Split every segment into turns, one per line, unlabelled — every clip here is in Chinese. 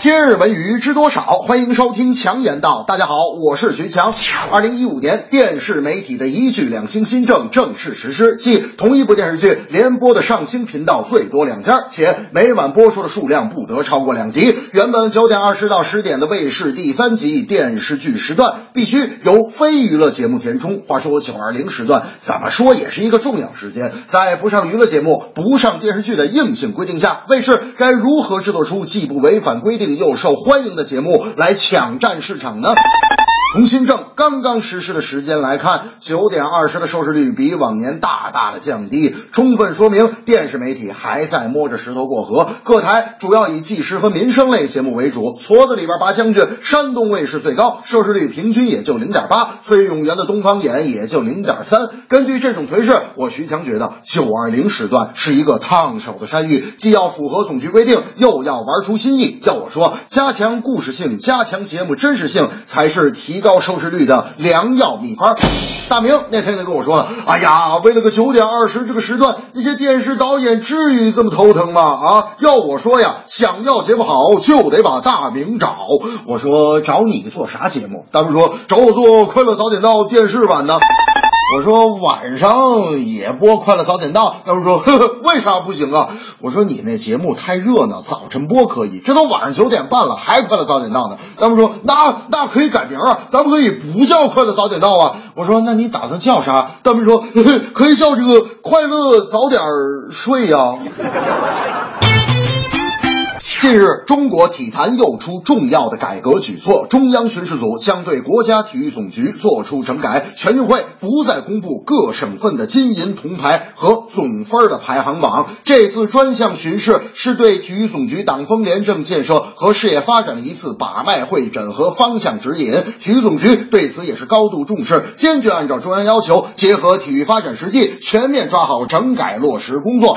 今日文娱知多少？欢迎收听强言道。大家好，我是徐强。二零一五年电视媒体的一剧两星新政正式实施，即同一部电视剧连播的上星频道最多两家，且每晚播出的数量不得超过两集。原本九点二十到十点的卫视第三集电视剧时段必须由非娱乐节目填充。话说九二零时段怎么说也是一个重要时间，在不上娱乐节目、不上电视剧的硬性规定下，卫视该如何制作出既不违反规定又受欢迎的节目来抢占市场呢？从新政刚刚实施的时间来看，九点二十的收视率比往年大大的降低，充分说明电视媒体还在摸着石头过河。各台主要以纪实和民生类节目为主，矬子里边拔将军，山东卫视最高，收视率平均也就零点八，崔永元的东方眼也就零点三。根据这种颓势，我徐强觉得九二零时段是一个烫手的山芋，既要符合总局规定，又要玩出新意。要我说，加强故事性，加强节目真实性，才是提高收视率的良药秘方。大明那天就跟我说了，哎呀，为了个九点二十这个时段，那些电视导演至于这么头疼吗？啊，要我说呀，想要节目好，就得把大明找。我说找你做啥节目？大明说找我做《快乐早点到》电视版的。我说晚上也播《快乐早点到》，他们说呵呵，为啥不行啊？我说你那节目太热闹，早晨播可以，这都晚上九点半了，还《快乐早点到》呢。他们说那那可以改名啊，咱们可以不叫《快乐早点到》啊。我说那你打算叫啥？他们说呵呵可以叫这个《快乐早点睡》呀。近日，中国体坛又出重要的改革举措，中央巡视组将对国家体育总局作出整改，全运会不再公布各省份的金银铜牌和总分的排行榜。这次专项巡视是对体育总局党风廉政建设和事业发展的一次把脉会诊和方向指引。体育总局对此也是高度重视，坚决按照中央要求，结合体育发展实际，全面抓好整改落实工作。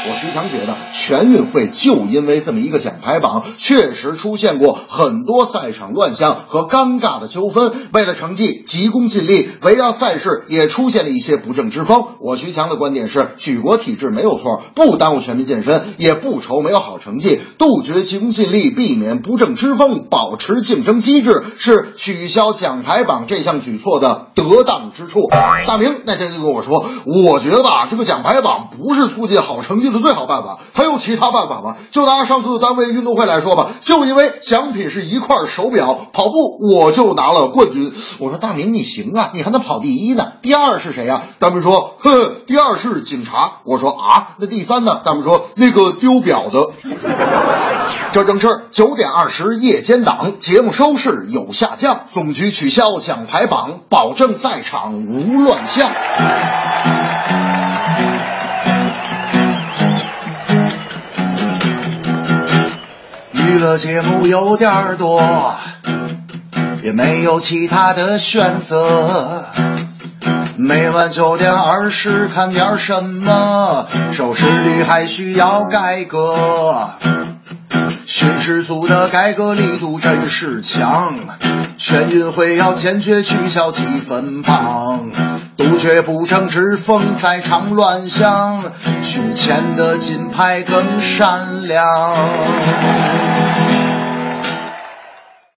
我徐强觉得，全运会就因为这么一个小奖牌榜，确实出现过很多赛场乱象和尴尬的纠纷。为了成绩，急功近利，围绕赛事也出现了一些不正之风。我徐强的观点是，举国体制没有错，不耽误全民健身，也不愁没有好成绩。杜绝急功近利，避免不正之风，保持竞争机制，是取消奖牌榜这项举措的得当之处。大明那天就跟我说，我觉得吧，这个奖牌榜不是促进好成绩的最好办法，还有其他办法吗？就拿上次单为运动会来说吧，就因为奖品是一块手表，跑步我就拿了冠军。我说大明你行啊，你还能跑第一呢，第二是谁呀、大明说，哼，第二是警察。我说啊，那第三呢？大明说那个丢表的。这正是九点二十夜间档节目收视有下降，总局取消奖牌榜，保证赛场无乱象。
娱乐节目有点多，也没有其他的选择。每晚九点二十看点什么？收视率还需要改革。巡视组的改革力度真是强，全运会要坚决取消积分榜，杜绝不正之风，赛场乱象，胸前的金牌更闪亮。